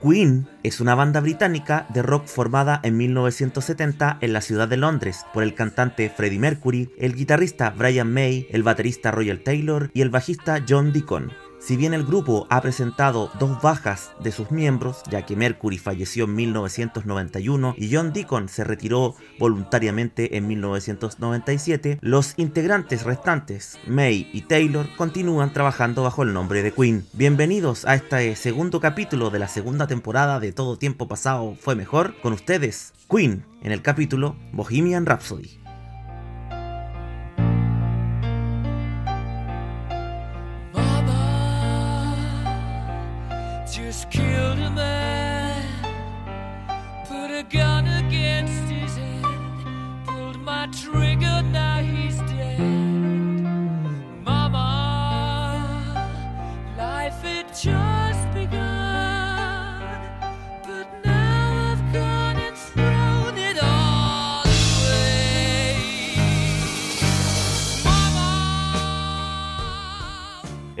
Queen es una banda británica de rock formada en 1970 en la ciudad de Londres por el cantante Freddie Mercury, el guitarrista Brian May, el baterista Roger Taylor y el bajista John Deacon. Si bien el grupo ha presentado dos bajas de sus miembros, ya que Mercury falleció en 1991 y John Deacon se retiró voluntariamente en 1997, los integrantes restantes, May y Taylor, continúan trabajando bajo el nombre de Queen. Bienvenidos a este segundo capítulo de la segunda temporada de Todo Tiempo Pasado Fue Mejor, con ustedes, Queen, en el capítulo Bohemian Rhapsody.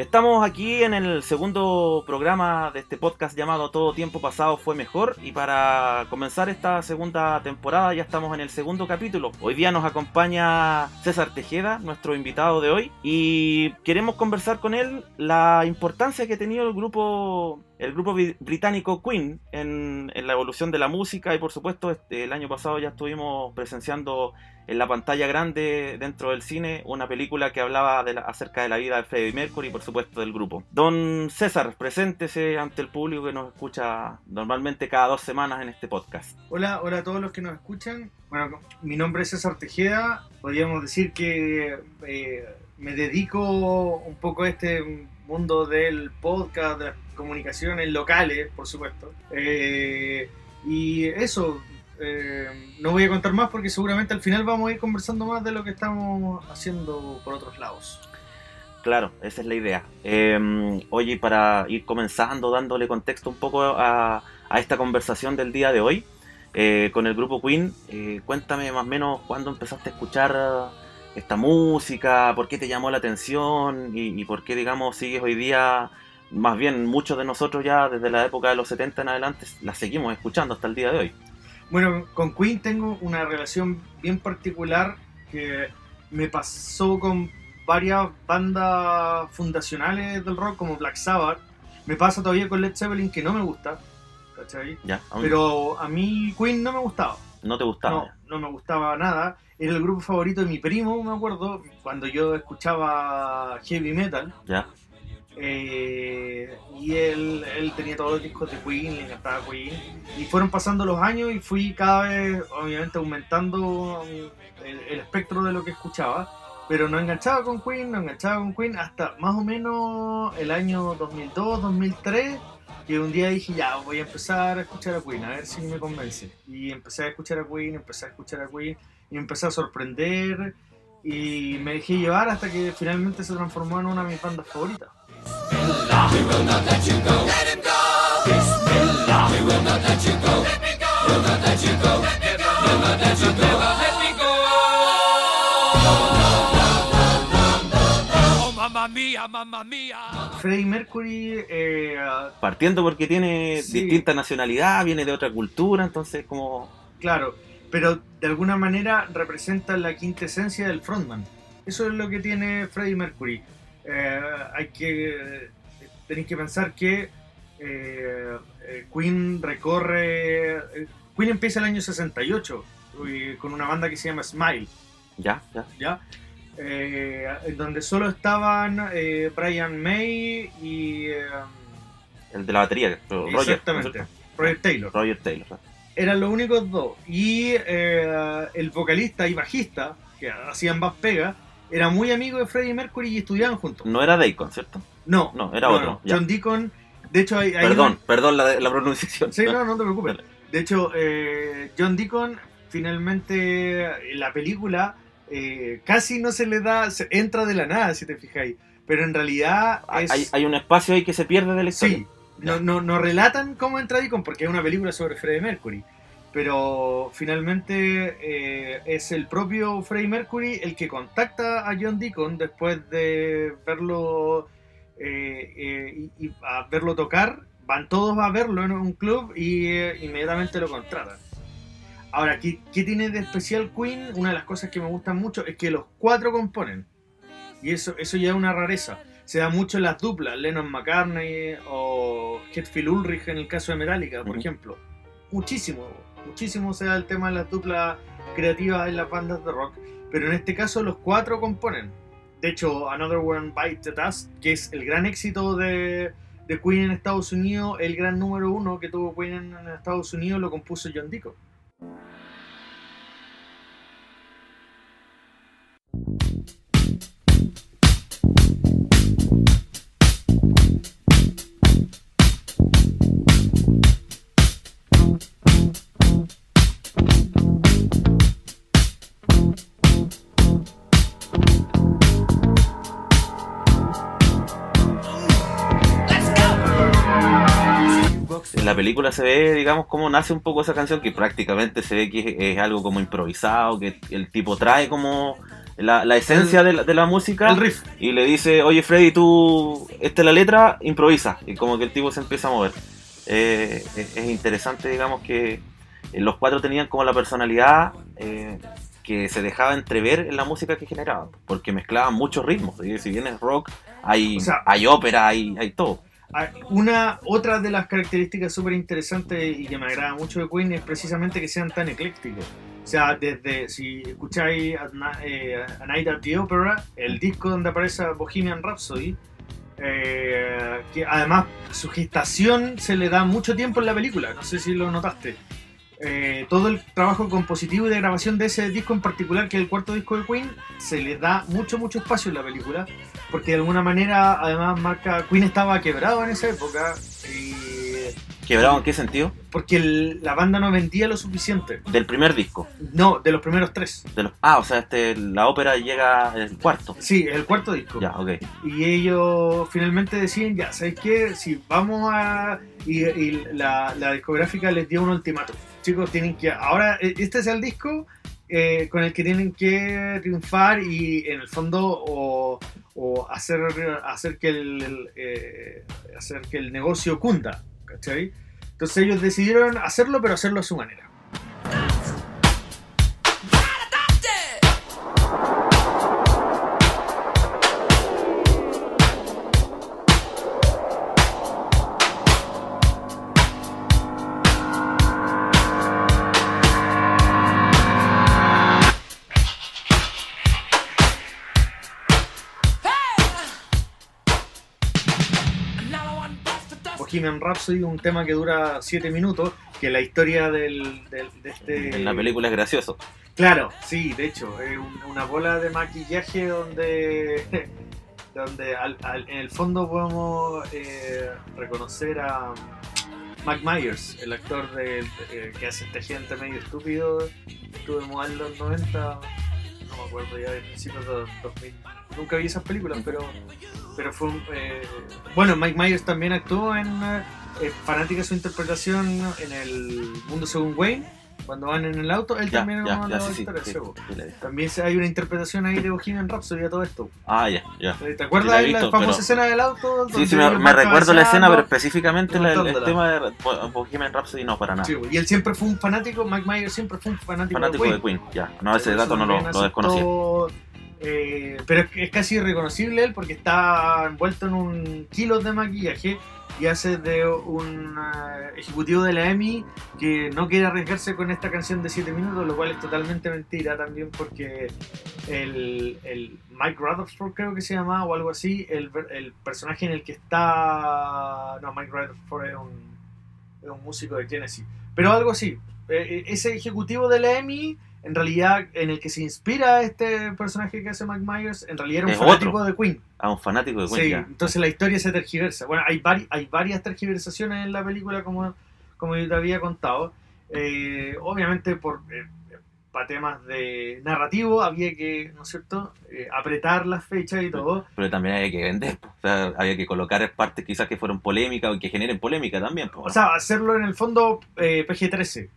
Estamos aquí en el segundo programa de este podcast llamado Todo Tiempo Pasado Fue Mejor y para comenzar esta segunda temporada ya estamos en el segundo capítulo. Hoy día nos acompaña César Tejeda, nuestro invitado de hoy, y queremos conversar con él la importancia que ha tenido el grupo el grupo bri- británico Queen en, la evolución de la música y por supuesto este, el año pasado ya estuvimos presenciando en la pantalla grande dentro del cine una película que hablaba de la- acerca de la vida de Freddie Mercury y por supuesto del grupo. Don César, preséntese ante el público que nos escucha normalmente cada dos semanas en este podcast. Hola, hola a todos los que nos escuchan. Bueno, mi nombre es César Tejeda. Podríamos decir que eh, me dedico un poco a este mundo del podcast, comunicaciones locales, por supuesto. Eh, y eso, eh, no voy a contar más porque seguramente al final vamos a ir conversando más de lo que estamos haciendo por otros lados. Claro, esa es la idea. Eh, oye, para ir comenzando, dándole contexto un poco a, esta conversación del día de hoy, eh, con el grupo Queen, eh, cuéntame más o menos cuándo empezaste a escuchar esta música, por qué te llamó la atención y por qué, digamos, sigues hoy día, más bien muchos de nosotros ya desde la época de los 70 en adelante, la seguimos escuchando hasta el día de hoy. Bueno, con Queen tengo una relación bien particular que me pasó con varias bandas fundacionales del rock como Black Sabbath. Me pasa todavía con Led Zeppelin que no me gusta, ¿cachai? ¿Ya? ¿Aún Pero a mí Queen no me gustaba. ¿No te gustaba? No, no me gustaba nada. Era el grupo favorito de mi primo, me acuerdo, cuando yo escuchaba heavy metal. ¿Ya? Eh, y él, él tenía todos los discos de Queen, le encantaba Queen. Y fueron pasando los años y fui cada vez, obviamente, aumentando el, espectro de lo que escuchaba. Pero no enganchaba con Queen, no enganchaba con Queen hasta más o menos el año 2002, 2003. Que un día dije, ya, voy a empezar a escuchar a Queen, a ver si me convence. Y empecé a escuchar a Queen, empecé a escuchar a Queen, y empecé a sorprender. Y me dejé llevar hasta que finalmente se transformó en una de mis bandas favoritas. Oh, mamma mia, mamma mia. Freddie Mercury, eh, Partiendo porque tiene Sí. distinta nacionalidad, viene de otra cultura, entonces como... claro, pero de alguna manera representa la quinta esencia del frontman. Eso es lo que tiene Freddie Mercury. Eh, hay que tenéis que pensar que eh, eh, Queen recorre. eh, Queen empieza el año 68 y- con una banda que se llama Smile. Ya, ya. ¿ya? Eh, en donde solo estaban eh, Brian May y El de la batería, Roger. exactamente Roger Taylor. Roger Taylor. Eran los únicos dos. Y el vocalista y bajista, que hacían más pega, era muy amigo de Freddie Mercury y estudiaban juntos. No era Deacon, ¿cierto? No, No, era otro, ya. John Deacon, de hecho, hay, hay Perdón, una- perdón la, la pronunciación. Sí, no, no te preocupes. De hecho, eh, John Deacon, finalmente, en la película, eh, casi no se le da, se entra de la nada, si te fijáis. Pero en realidad Hay, es... hay- hay un espacio ahí que se pierde de la historia. Sí, no, no, no relatan cómo entra Deacon porque es una película sobre Freddie Mercury. Pero finalmente eh, es el propio Freddie Mercury el que contacta a John Deacon después de verlo eh, eh, y, y a verlo tocar. Van todos a verlo en un club y inmediatamente lo contratan. Ahora, ¿qué, qué tiene de especial Queen? Una de las cosas que me gustan mucho es que los cuatro componen. Y eso, eso ya es una rareza. Se da mucho en las duplas, Lennon McCartney o Hetfield Ulrich en el caso de Metallica, por ejemplo. Muchísimo, muchísimo se da el tema de las duplas creativas en las bandas de rock. Pero en este caso los cuatro componen. De hecho, Another One Bites the Dust, que es el gran éxito de, de Queen en Estados Unidos, el gran número uno que tuvo Queen en, en Estados Unidos, lo compuso John Deacon. Película se ve, digamos, cómo nace un poco esa canción, que prácticamente se ve que es, es algo como improvisado, que el tipo trae como la, la esencia de, la, de la música El riff. y le dice, oye Freddy, tú, esta es la letra, improvisa. Y como que el tipo se empieza a mover. Eh, es, es interesante, digamos, que eh, los cuatro tenían como la personalidad eh, que se dejaba entrever en la música que generaban, porque mezclaban muchos ritmos. y Si bien es rock, hay, O sea- hay ópera, hay, hay todo. Ah, Una, otra de las características súper interesantes y que me agrada mucho de Queen es precisamente que sean tan eclécticos. O sea, desde, si escucháis eh, A Night at the Opera, el disco donde aparece Bohemian Rhapsody, eh, que además su gestación se le da mucho tiempo en la película, no sé si lo notaste. Eh, todo el trabajo compositivo y de grabación de ese disco en particular, que es el cuarto disco de Queen, se le da mucho, mucho espacio en la película, porque de alguna manera, además, marca. Queen estaba quebrado en esa época, y ¿Quebrado en qué sentido? porque el- la banda no vendía lo suficiente. Del primer disco. No, de los primeros tres. De los, ah, o sea, este, la ópera llega el cuarto. Sí, el cuarto disco. Ya, ok. Y ellos finalmente deciden, ya, ¿sabes qué? Si vamos a... Y, y la, la discográfica les dio un ultimátum. Chicos, tienen que... Ahora, eh, este es el disco eh, con el que tienen que triunfar y en el fondo o, o hacer, hacer, que el, el, eh, hacer que el negocio cunda. ¿Cachai? Entonces ellos decidieron hacerlo, pero hacerlo a su manera. Bohemian Rhapsody, un tema que dura 7 minutos, que la historia del, del- de este... En la película es gracioso. Claro, sí, de hecho, es un- una bola de maquillaje donde, donde al- al- en el fondo podemos eh, reconocer a Mike Myers, el actor de- que hace este gente medio estúpido, estuvo en los 90, no me acuerdo ya de principios de los 2000. Nunca vi esas películas, pero, pero fue un, eh, bueno, Mike Myers también actuó en eh, fanática su interpretación en el Mundo Según Wayne, cuando van en el auto, él Ya, también es ya, uno de los actores, sí, sí. También hay una interpretación ahí de Bohemian Rhapsody a todo esto. Ah, ya, ya. ¿Te Sí, acuerdas de la visto, famosa pero- escena del auto? Sí, sí, me, recuerdo la escena, pero específicamente la- el, tema de Bo- Bohemian Rhapsody no, para nada. Sí, y él siempre fue un fanático, Mike Myers siempre fue un fanático, Fanático de de Queen. Queen, ya. No, ese dato no lo, lo desconocía. Eh, pero es, casi irreconocible él porque está envuelto en un kilo de maquillaje y hace de un eh, ejecutivo de la EMI que no quiere arriesgarse con esta canción de 7 minutos, lo cual es totalmente mentira también porque el, Mike Rutherford creo que se llama o algo así, el, el personaje en el que está... No, Mike Rutherford es un, es un músico de Tennessee, pero algo así. Eh, ese ejecutivo de la EMI en realidad en el que se inspira este personaje que hace Mike Myers, en realidad era un fanático de Queen. Ah, un fanático de Queen. Sí, entonces la historia se tergiversa. Bueno, hay, vari hay varias tergiversaciones en la película, como, como yo te había contado. Eh, obviamente, por, eh, para temas de narrativo, había que, ¿no es cierto?, eh, apretar las fechas y todo. Pero también había que vender, o sea, había que colocar partes quizás que fueron polémicas o que generen polémica también. O sea, hacerlo en el fondo PG-13.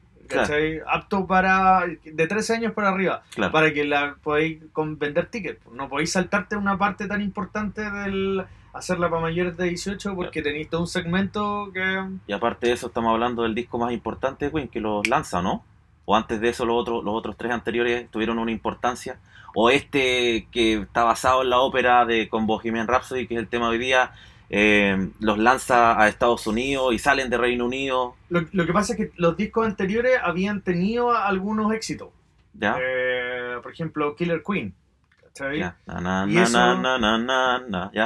Apto para. de 13 años para arriba. Para que la podáis vender tickets. No podéis saltarte una parte tan importante del hacerla para mayores de 18 porque tenéis todo un segmento que. Y aparte de eso, estamos hablando del disco más importante de Queen, que los lanza, ¿no? O antes de eso, los otros, los otros tres anteriores tuvieron una importancia. O este que está basado en la ópera de con Bohemian Rhapsody, que es el tema de hoy día, eh, los lanza a Estados Unidos y salen de Reino Unido. Lo, lo que pasa es que los discos anteriores habían tenido algunos éxitos. ¿Ya? Eh, por ejemplo, Killer Queen.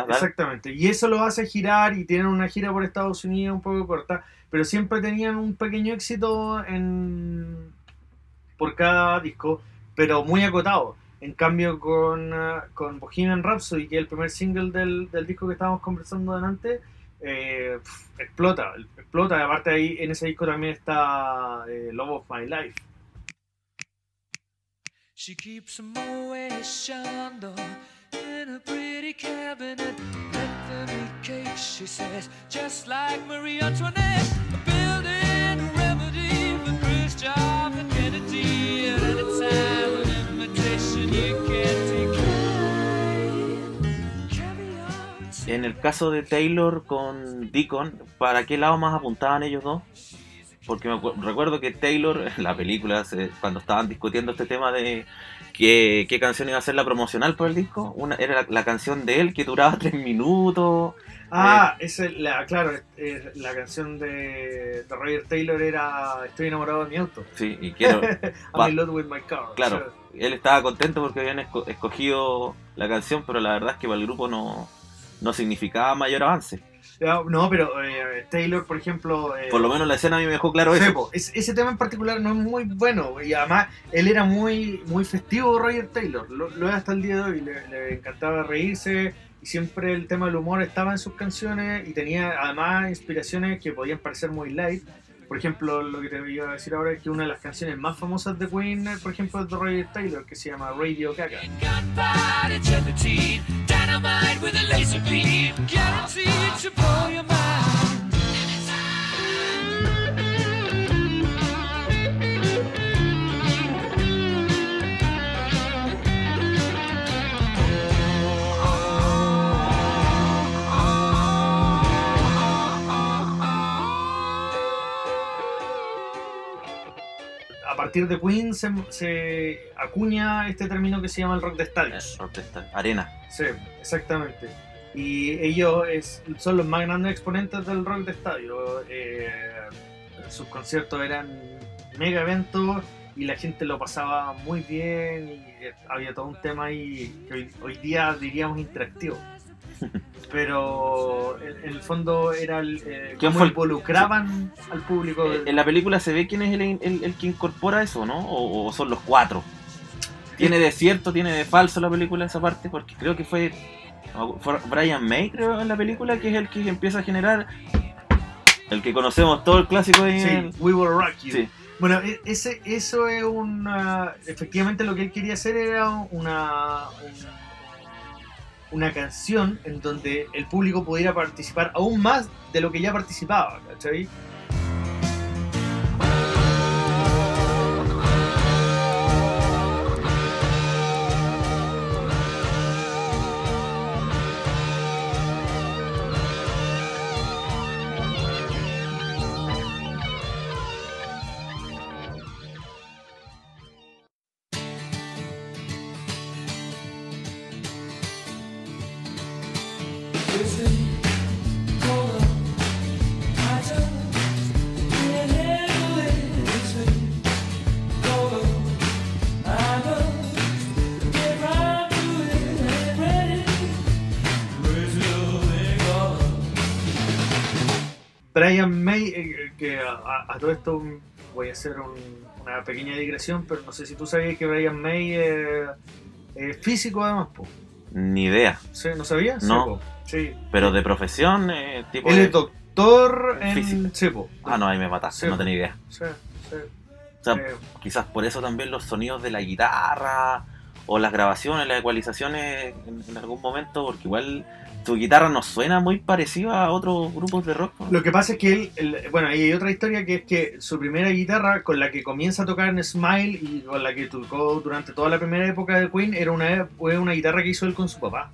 Exactamente. Y eso los hace girar y tienen una gira por Estados Unidos un poco corta, pero siempre tenían un pequeño éxito en por cada disco, pero muy acotado. En cambio con, eh, con Bohemian Rhapsody, que es el primer single del, del disco que estábamos conversando delante, eh, explota, explota. Aparte ahí en ese disco también está eh, Love of My Life. She keeps Chandon in a pretty cabinet. She says, just like Marie Antoinette. En el caso de Taylor con Deacon, ¿para qué lado más apuntaban ellos dos? Porque me recuerdo que Taylor, en la película, se- cuando estaban discutiendo este tema de qué, qué canción iba a ser la promocional por el disco, una, era la, la canción de él que duraba tres minutos. Ah, esa es la, claro, eh, la canción de, de Roger Taylor era Estoy enamorado de mi auto. Sí, y quiero. I'm in love with my car. Claro, él estaba contento porque habían esco- escogido la canción, pero la verdad es que para el grupo no, no significaba mayor avance. No, pero eh, Taylor, por ejemplo. eh, Por lo menos la escena a mí me dejó claro eso. es- ese tema en particular no es muy bueno. Y además, él era muy, muy festivo, Roger Taylor. Lo, lo es hasta el día de hoy. Le, le encantaba reírse. Y siempre el tema del humor estaba en sus canciones. Y tenía además inspiraciones que podían parecer muy light. Por ejemplo, lo que te iba a decir ahora es que una de las canciones más famosas de Queen, eh, por ejemplo, es de Roger Taylor, que se llama Radio Gaga. Dynamite with a laser beam, guaranteed to blow your mind. Partir de Queen se, se acuña este término que se llama el rock de. Protesta, arena. Sí, exactamente. Y ellos es- son los más grandes exponentes del rock de estadio. Eh, sus conciertos eran mega eventos y la gente lo pasaba muy bien y había todo un tema ahí que hoy, hoy día diríamos interactivo. Pero en, en el fondo era el, eh, ¿Quién cómo fue el- involucraban al público. Eh, En la película se ve quién es el, que incorpora eso, ¿no? O, o son los cuatro. ¿Tiene de cierto, tiene de falso la película esa parte? Porque creo que fue, fue Brian May, creo, en la película, que es el que empieza a generar el que conocemos todo el clásico de... Sí, We Will Rock You. Sí. Bueno, e- ese, eso es una. Efectivamente, lo que él quería hacer era una. un- una canción en donde el público pudiera participar aún más de lo que ya participaba, ¿cachai? Brian May, eh, que a, a- todo esto voy a hacer un- una pequeña digresión, pero no sé si tú sabías que Brian May eh, es físico además, po. Ni idea. ¿Sí? ¿No sabías? No. Sí. Pero de profesión, eh, tipo... Él es doctor en sí, po. Ah, no, ahí me mataste, no tenía idea. Sí, sí. O sea, Eh, quizás por eso también los sonidos de la guitarra o las grabaciones, las ecualizaciones en, en algún momento, porque igual tu guitarra no suena muy parecida a otros grupos de rock. ¿no? Lo que pasa es que él, el- bueno, hay otra historia que es que su primera guitarra con la que comienza a tocar en Smile y con la que tocó durante toda la primera época de Queen era una, fue una guitarra que hizo él con su papá.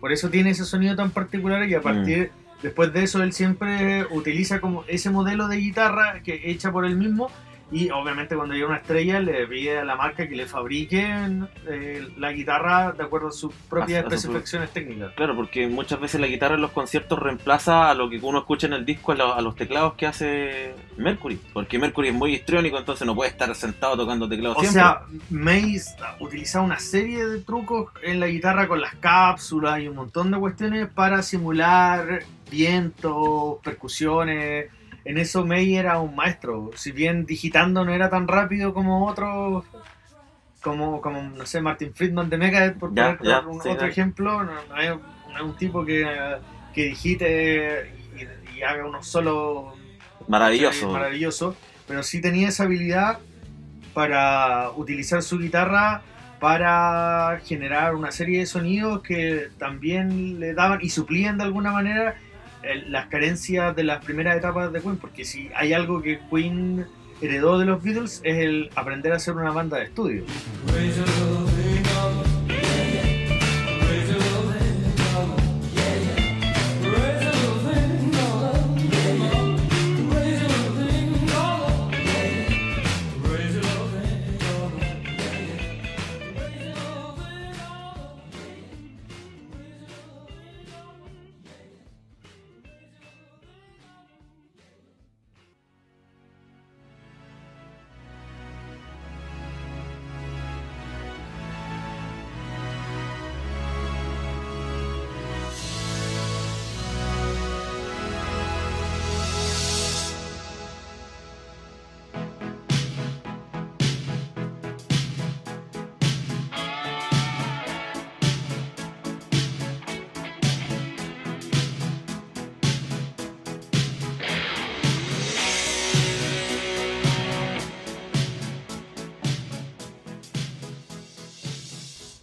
Por eso tiene ese sonido tan particular y a partir después de eso él siempre utiliza como ese modelo de guitarra que hecha por él mismo y obviamente cuando llega una estrella le pide a la marca que le fabriquen eh, la guitarra de acuerdo a sus propias A- a su- especificaciones técnicas. Claro, porque muchas veces la guitarra en los conciertos reemplaza a lo que uno escucha en el disco, a, lo- a los teclados que hace Mercury. Porque Mercury es muy histriónico, entonces no puede estar sentado tocando teclados O siempre. sea, Mace utilizaba una serie de trucos en la guitarra con las cápsulas y un montón de cuestiones para simular vientos, percusiones. En eso May era un maestro. Si bien digitando no era tan rápido como otros, como, como no sé, Martin Friedman de Megadeth, por Ya, poner ya, un- sí, otro ejemplo, no, no es, no es un tipo que, que digite y, y haga unos solos Maravilloso. maravilloso, pero sí tenía esa habilidad para utilizar su guitarra para generar una serie de sonidos que también le daban y suplían de alguna manera las carencias de las primeras etapas de Queen, porque si hay algo que Queen heredó de los Beatles es el aprender a hacer una banda de estudio.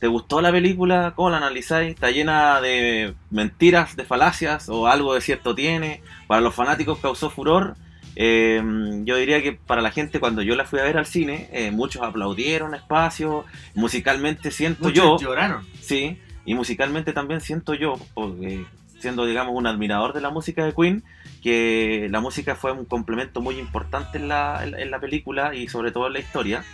¿Te gustó la película? ¿Cómo la analizáis? ¿Está llena de mentiras, de falacias o algo de cierto tiene? Para los fanáticos causó furor. Eh, yo diría que para la gente cuando yo la fui a ver al cine, eh, muchos aplaudieron espacio. Musicalmente siento Muchos yo, lloraron. sí, y musicalmente también siento yo, porque siendo digamos un admirador de la música de Queen, que la música fue un complemento muy importante en la, en- en la película y sobre todo en la historia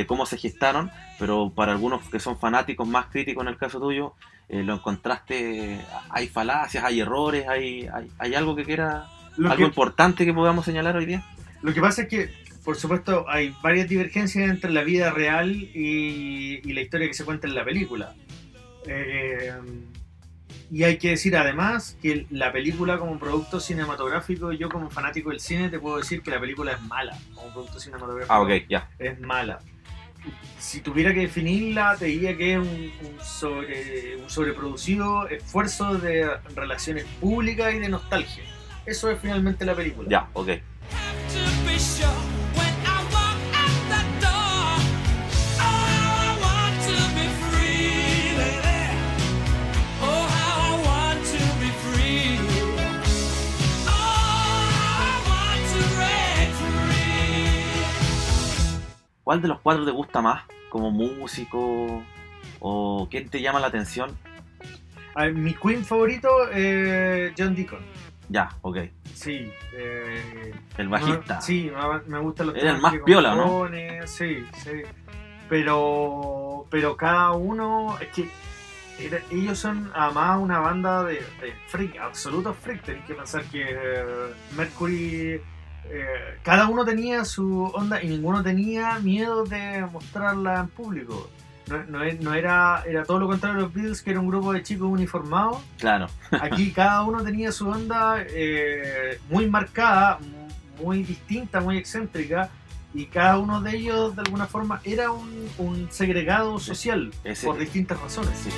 de cómo se gestaron, pero para algunos que son fanáticos más críticos en el caso tuyo, eh, lo encontraste, hay falacias, hay errores, hay, hay, hay algo que quiera, Lo algo que, importante que podamos señalar hoy día. lo que pasa es que, por supuesto, hay varias divergencias entre la vida real y, y la historia que se cuenta en la película. Eh, y hay que decir además que la película como producto cinematográfico, yo como fanático del cine te puedo decir que la película es mala como producto cinematográfico. Ah, ok, ya. Es mala. Si tuviera que definirla, te diría que es un, un sobre, un sobreproducido esfuerzo de relaciones públicas y de nostalgia. Eso es finalmente la película. Ya, ok. ¿Cuál de los cuatro te gusta más como músico? ¿O quién te llama la atención? A ver, mi Queen favorito es John Deacon. Ya, ok. Sí. eh, El bajista. me- sí, me, me gustan los Era el más piola, ¿no? Sí, sí. Pero, pero cada uno, es que era- ellos son además una banda de, de freak, absolutos freak. Tenéis que pensar que eh, Mercury, eh, cada uno tenía su onda y ninguno tenía miedo de mostrarla en público. No, no no era, era todo lo contrario de los Beatles, que era un grupo de chicos uniformados. Claro. Aquí cada uno tenía su onda eh, muy marcada, mu- muy distinta, muy excéntrica, y cada uno de ellos de alguna forma era un, un segregado social Ese- por distintas razones. Sí.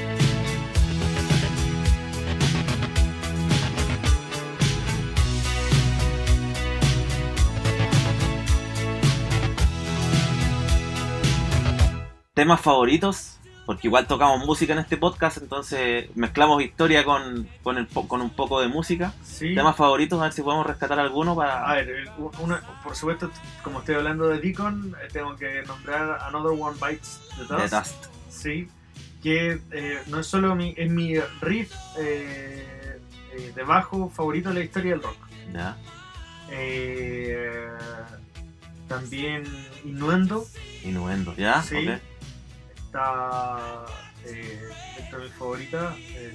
¿Temas favoritos porque igual tocamos música en este podcast, entonces mezclamos historia con, con, el, con un poco de música. Sí. Temas favoritos, a ver si podemos rescatar alguno para... A ver, el- una- por supuesto, como estoy hablando de Deacon, eh, tengo que nombrar Another One Bites the The Dust. Sí, que eh, no es solo mi, es mi riff eh, eh, de bajo favorito de la historia del rock. Ya. Eh, también Innuendo Innuendo, ¿ya? Sí. Está eh, dentro de mis favoritas. eh,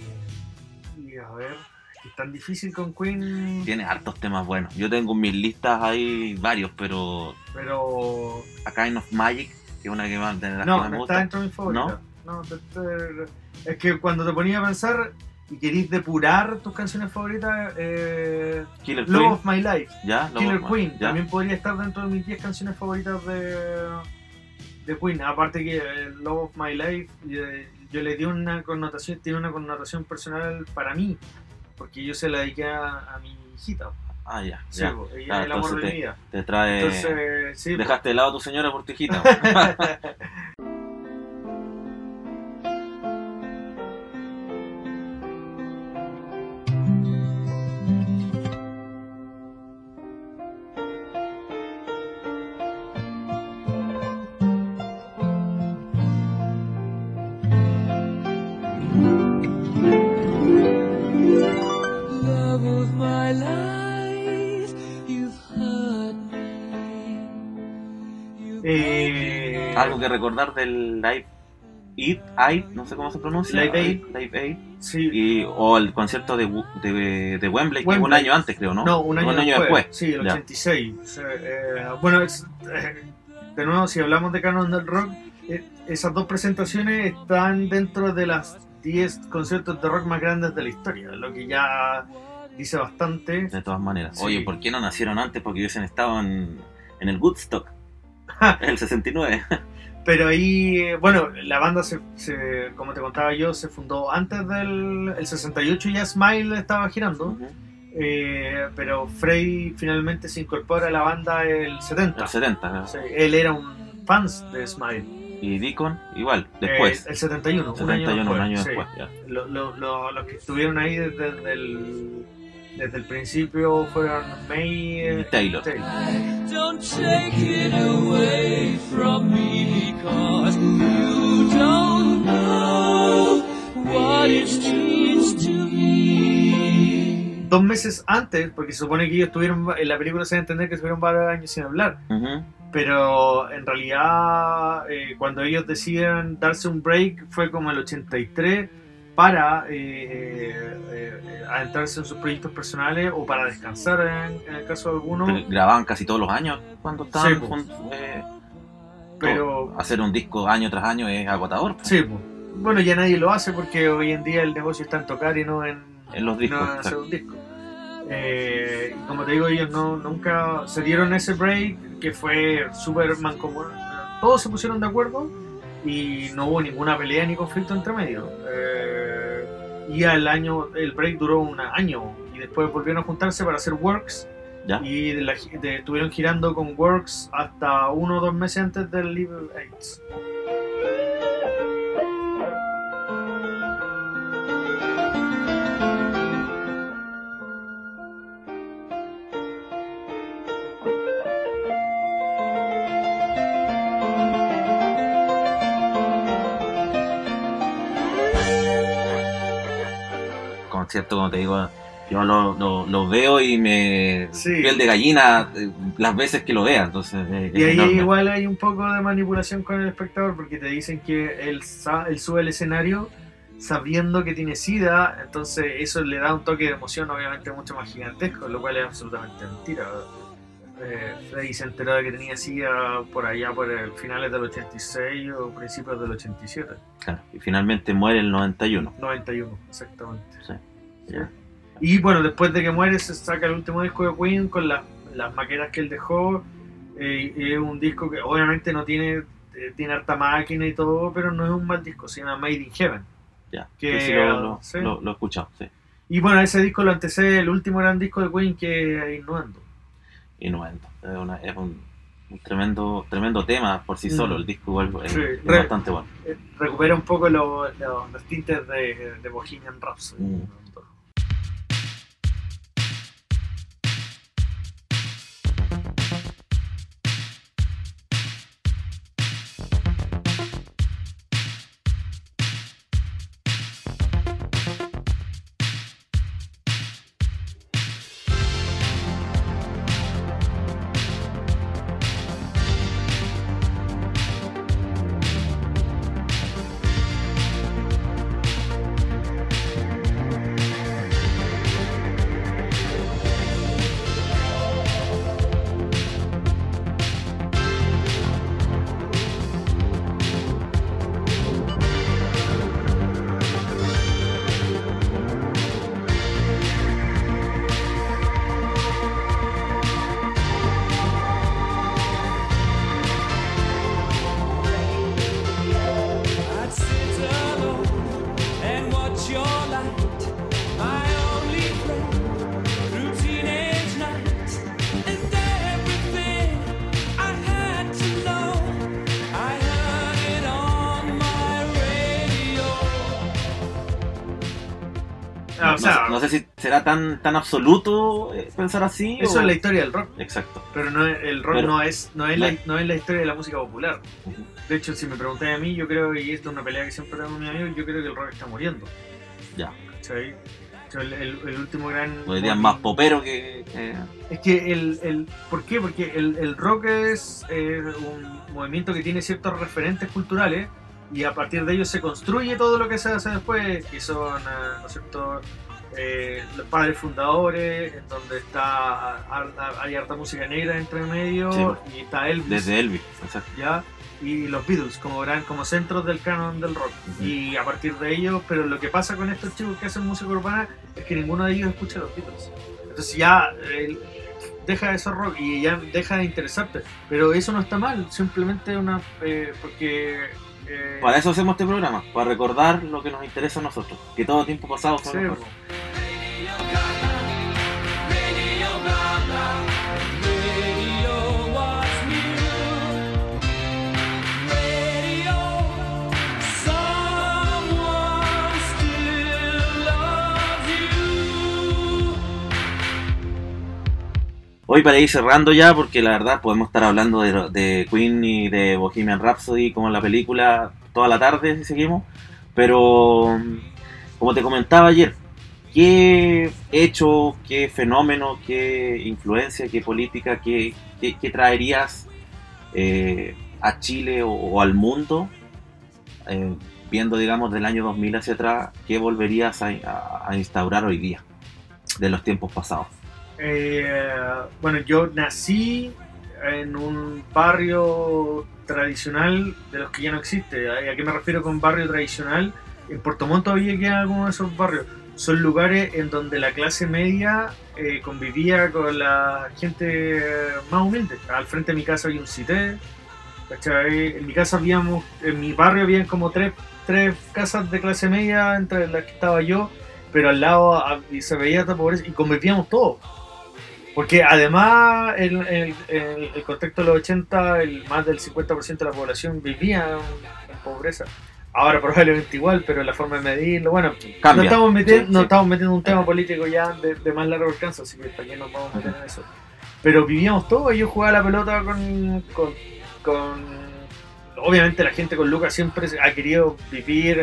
y a ver, es es tan difícil con Queen, Tiene hartos temas buenos. Yo tengo en mis listas hay varios, pero pero A Kind of Magic, que es una que más de las no, que más me no está dentro de mis favoritas. No, te- te- es que cuando te ponía a pensar y querís depurar tus canciones favoritas, eh, Killer Love Queen, of My Life, ¿ya? Killer Queen, ¿ya? también podría estar dentro de mis 10 canciones favoritas de, de Queen. Aparte que eh, Love of My Life, yo le di una connotación, tiene una connotación personal para mí, porque yo se la dediqué a, a mi hijita. Ah, ya, Sí, ya. ella es el amor de mi vida. Te trae... Entonces, sí. Dejaste de lado a tu señora por tu hijita. que recordar del Live Aid, Aid, no sé cómo se pronuncia. Live Aid. Live Aid. sí, Y, o el concierto de, de, de Wembley, que Wembley. un año antes creo, ¿no? No, un año, después. Sí, el Ya. 86. O sea, eh, bueno, es- eh, de nuevo, si hablamos de Canon del Rock, eh, esas dos presentaciones están dentro de las 10 conciertos de rock más grandes de la historia, lo que ya dice bastante. De todas maneras. Sí. Oye, ¿por qué no nacieron antes? Porque hubiesen estado en, en el Woodstock, el 69. Pero ahí, eh, bueno, la banda, se, se- como te contaba yo, se fundó antes del el 68, ya Smile estaba girando. Eh, pero Frey finalmente se incorpora a la banda el 70. El 70. ¿no? Él era un fans de Smile. Y Deacon, igual, después. Eh, el 71, un 71, año después. un año sí. después. ya. Lo- lo- lo- los que estuvieron ahí desde, desde el, desde el principio fueron May Y Taylor. Don't take it away from me because you don't know what it means to me. Dos meses antes, porque se supone que ellos estuvieron, en la película se da a entender que estuvieron varios años sin hablar, pero en realidad eh, cuando ellos deciden darse un break fue como el 83 para eh, eh, adentrarse en sus proyectos personales o para descansar en, en el caso de algunos. Grababan casi todos los años cuando estaban. Sí, jun- eh, Pero. Hacer un disco año tras año es agotador. po. Sí, pues. bueno, ya nadie lo hace porque hoy en día el negocio está en tocar y no en, En los discos. no en hacer un disco. Eh, y como te digo, ellos no, nunca se dieron ese break que fue súper mancomunado. Todos se pusieron de acuerdo y no hubo ninguna pelea ni conflicto entre medio. Eh, y al año, el break duró un año y después volvieron a juntarse para hacer Works. ¿Ya? Y de la de- estuvieron girando con Works hasta uno o dos meses antes del Live AIDS. Concierto, como te digo, yo lo, lo- lo veo y me Sí. piel de gallina eh, las veces que lo vea, entonces eh, Y ahí enorme. igual hay un poco de manipulación con el espectador porque te dicen que él, él sube al escenario sabiendo que tiene sida, entonces eso le da un toque de emoción obviamente mucho más gigantesco, lo cual es absolutamente mentira. Eh, Freddy se enteró de que tenía sida por allá por el finales del 86 o principios del 87. Claro, y finalmente muere el 91. 91, exactamente. Sí. Ya. Y bueno, después de que muere se saca el último disco de Queen con las, las maquetas que él dejó. eh, es un disco que obviamente no tiene, eh, tiene harta máquina y todo, pero no es un mal disco, se llama Made in Heaven. Ya, Que- sí, lo, lo- sí. lo- lo he escuchado, sí. Y bueno, ese disco lo antecede el último gran disco de Queen que es Innuendo. No es, una- es un Un tremendo, tremendo tema por sí Mm. solo. El disco igual es, Sí, es bastante bueno. Eh, recupera un poco lo- lo- los tintes de, de Bohemian Rhapsody. Mm. Será tan, tan absoluto eh, pensar así. eso o- es la historia del rock. Exacto. Pero no el rock Pero- no, es, no, es la, No. no es la historia de la música popular. De hecho, si me preguntáis a mí, yo creo, y esto es una pelea que siempre tengo con mis amigos, yo creo que el rock está muriendo. Ya. ¿Cachai? El, el- el último gran... Es más popero que. Es que el, el... ¿Por qué? Porque el, el rock es eh, un movimiento que tiene ciertos referentes culturales y a partir de ellos se construye todo lo que se hace después, que son, eh, ¿no es cierto?, eh, los padres fundadores, en donde está hay harta música negra entre medio Sí. y está Elvis. desde Elvis. Exacto. ¿ya? y los Beatles como gran como centros del canon del rock Ujú. y a partir de ellos pero lo que pasa con estos chicos que hacen música urbana es que ninguno de ellos escucha los Beatles entonces ya eh, deja de ser rock y ya deja de interesarte pero eso no está mal simplemente una eh, porque eh, Para eso hacemos este programa, para recordar lo que nos interesa a nosotros. Que todo tiempo pasado fue sí, mejor. Hoy para ir cerrando ya, porque la verdad podemos estar hablando de, de Queen y de Bohemian Rhapsody como la película toda la tarde si seguimos. Pero como te comentaba ayer, ¿qué hecho, qué fenómeno, qué influencia, qué política, qué, qué- traerías eh, a Chile o, al mundo? eh, viendo, digamos, del año 2000 hacia atrás, ¿qué volverías a instaurar hoy día de los tiempos pasados? Eh, bueno, yo nací en un barrio tradicional de los que ya no existe. ¿A qué me refiero con barrio tradicional? En Puerto Montt todavía quedan algunos de esos barrios. Son lugares en donde la clase media eh, convivía con la gente más humilde. Al frente de mi casa había un cité. En mi casa habíamos, en mi barrio habían como tres, tres casas de clase media entre las que estaba yo, pero al lado ah, se veía esta pobreza y convivíamos todos. Porque además, en el, el- el contexto de los 80, el, más del 50% de la población vivía en, en pobreza. Ahora probablemente igual, pero la forma de medirlo, bueno, Cambia. no estamos, metiendo, Sí, no estamos metiendo un tema político ya de, de más largo alcance, así que para qué nos vamos a meter en eso. Pero vivíamos todos, yo jugaba la pelota con, con, con- Obviamente la gente con Lucas siempre ha querido vivir...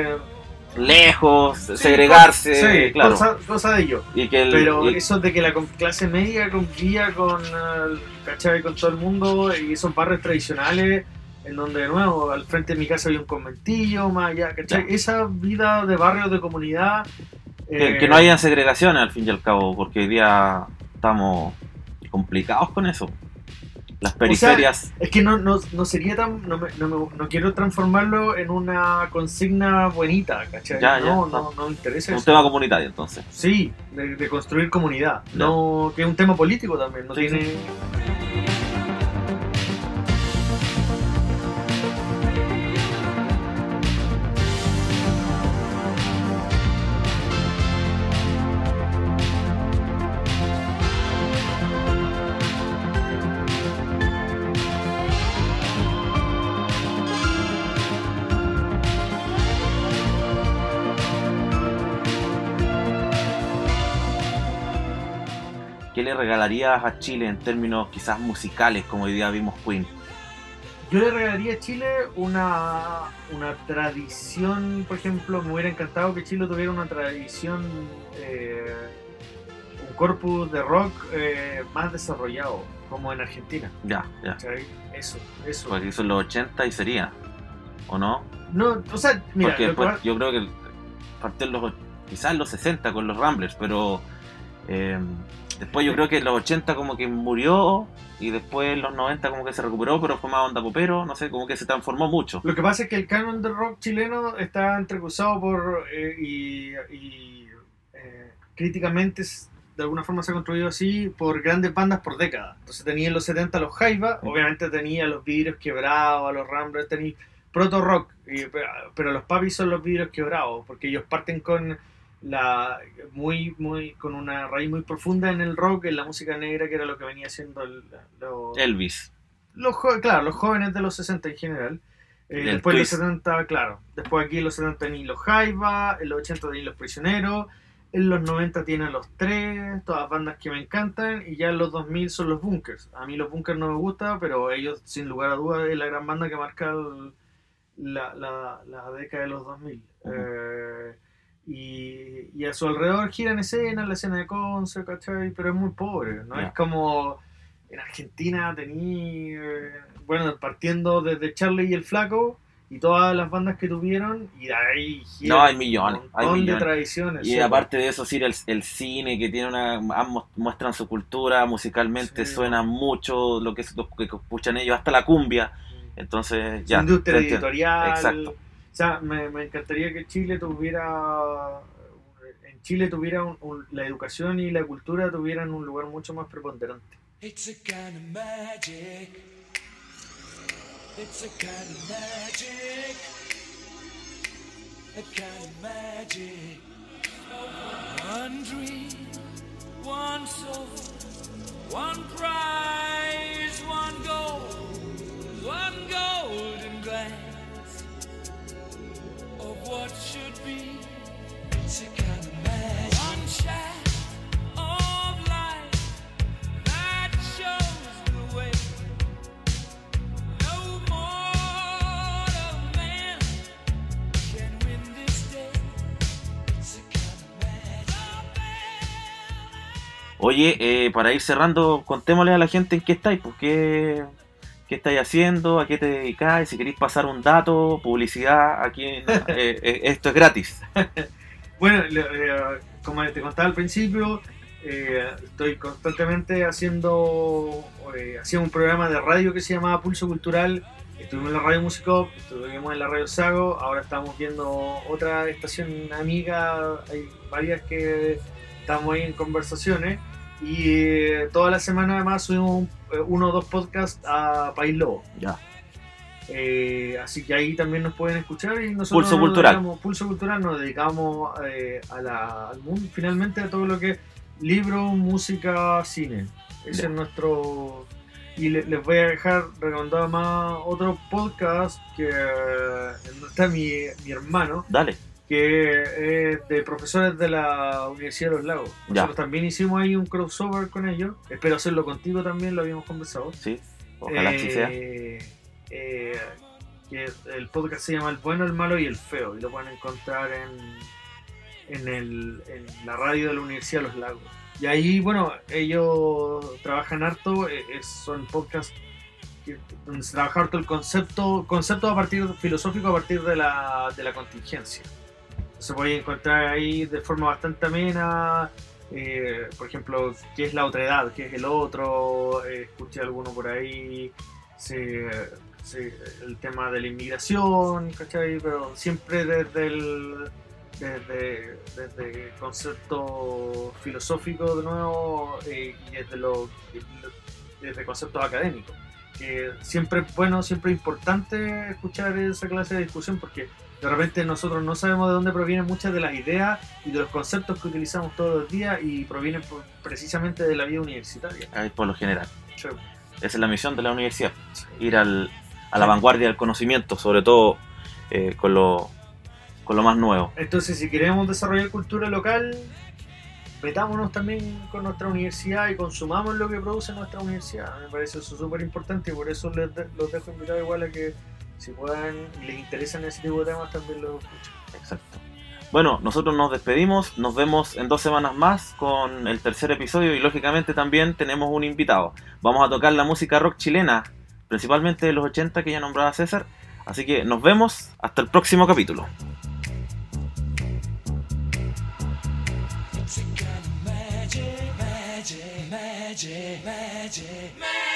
eh, Lejos, sí, segregarse, sí, claro. cosa, cosa de ello. y que el, Pero y- eso de que la clase media convivía con, eh, ¿cachai? con todo el mundo y esos barrios tradicionales en donde de nuevo al frente de mi casa había un conventillo, más allá, ¿cachai? Ya. Esa vida de barrio, de comunidad... que, eh, que no hayan segregaciones al fin y al cabo, porque hoy día estamos complicados con eso. Las periferias, Es que no, no, no sería tan... No, me- no, me- no quiero transformarlo en una consigna bonita, ¿cachai? Ya, ya, no, no, no me interesa un eso. tema comunitario entonces. Sí, de, de construir comunidad. Ya. No, que es un tema político también, no Sí, tiene... regalarías a Chile en términos quizás musicales, como hoy día vimos Queen? Yo le regalaría a Chile una, una tradición, por ejemplo, me hubiera encantado que Chile tuviera una tradición, eh, un corpus de rock eh, más desarrollado, como en Argentina. Ya, ya. Eso, eso. Porque son los 80 y sería, ¿o no? No, o sea, mira, Porque después yo creo que partió en los, quizás en los 60 con los Ramblers, pero eh, después yo creo que en los 80 como que murió y después en los 90 como que se recuperó, pero fue más onda popero, no sé, como que se transformó mucho. Lo que pasa es que el canon del rock chileno está entrecruzado por eh, y, y, eh, críticamente de alguna forma se ha construido así por grandes bandas por décadas. Entonces tenía en los 70 los Jaiba, obviamente tenía los vidrios quebrados, a los Ramblers, tenía proto rock, y- pero los papis son los vidrios quebrados porque ellos parten con la muy muy con una raíz muy profunda en el rock, en la música negra que era lo que venía siendo el, lo- Elvis. los claro, los jóvenes de los 60 en general. Eh, después de los twist. 70, claro. Después aquí en los 70 tenían los Jaiba, en los 80 tenían los Prisioneros, en los 90 tienen los Tres, todas bandas que me encantan, y ya en los 2000 son los Bunkers. A mí los Bunkers no me gustan, pero ellos sin lugar a dudas es la gran banda que marca el- la, la, la década de los 2000. Eh, y, y a su alrededor giran escenas, la escena de concert, ¿cachai? Pero es muy pobre, ¿no? Es como en Argentina tenía, eh, bueno, partiendo desde Charlie y el Flaco y todas las bandas que tuvieron, y de ahí No, hay millones, un hay millones. de tradiciones. Y sí, aparte de eso, sí, el, el cine que tiene una. ambos muestran su cultura, musicalmente Sí. suena mucho lo que, lo que escuchan ellos, hasta la cumbia. Entonces, Su ya. industria editorial. Exacto. O sea, me, me encantaría que Chile tuviera, en Chile tuviera un- un- la educación y la cultura tuvieran un lugar mucho más preponderante. It's a kind of magic. It's a kind of magic. A kind of magic. One dream, one soul, one prize, one goal, one golden what should be. A kind of magic. One shaft of light that shows the way. No mortal man can win this day. A kind of magic. Oye, eh, para ir cerrando, contémosle a la gente en qué estáis, pues, qué, estáis haciendo, a qué te dedicáis, si queréis pasar un dato, publicidad, aquí en- eh, eh, esto es gratis. Bueno, eh, como te contaba al principio, eh, estoy constantemente haciendo, hacía un programa de radio que se llamaba Pulso Cultural. Estuvimos en la radio Musicop, estuvimos en la radio Sago, ahora estamos viendo otra estación amiga, hay varias que estamos ahí en conversaciones. Y eh, toda la semana además subimos un- eh, uno o dos podcasts a País Lobo. Ya. Eh, así que ahí también nos pueden escuchar y nosotros Pulso nos Cultural. dedicamos- Pulso Cultural nos dedicamos eh, a la, al mundo, finalmente a todo lo que es libro, música, cine. Ese es nuestro... Y le- les voy a dejar recomendado más otro podcast que está mi, mi hermano, Dale. Que es de profesores de la Universidad de los Lagos. Ya. Nosotros también hicimos ahí un crossover con ellos. Espero hacerlo contigo también, lo habíamos conversado. Sí, ojalá sea. Eh, eh, que el podcast se llama El bueno, el malo y el feo y lo pueden encontrar en, en, el, en la radio de la Universidad de Los Lagos. Y ahí, bueno, ellos trabajan harto, eh, es- son podcasts donde se trabaja harto el concepto, concepto a partir filosófico a partir de la, de la contingencia. Se puede encontrar ahí de forma bastante amena, eh, por ejemplo, qué es la otredad, qué es el otro, eh, escuché alguno por ahí, se- se- el tema de la inmigración, ¿cachai? Pero siempre desde el desde, desde el concepto filosófico de nuevo eh, y desde, lo, desde conceptos académicos. Que siempre es bueno, siempre es importante escuchar esa clase de discusión porque de repente nosotros no sabemos de dónde provienen muchas de las ideas y de los conceptos que utilizamos todos los días y provienen por- precisamente de la vida universitaria. Por lo general. Sí. Esa es la misión de la universidad, ir al, a la vanguardia del conocimiento, sobre todo eh, con, lo, con lo más nuevo. Entonces, si queremos desarrollar cultura local, metámonos también con nuestra universidad y consumamos lo que produce nuestra universidad. Me parece eso súper importante y por eso les de- los dejo invitados igual a que si puedan y les interesan ese tipo de temas también lo escuchen. Exacto. Bueno, nosotros nos despedimos, nos vemos en dos semanas más con el tercer episodio y lógicamente también tenemos un invitado. Vamos a tocar la música rock chilena, principalmente de los 80 que ya nombraba César. Así que nos vemos hasta el próximo capítulo. Magic.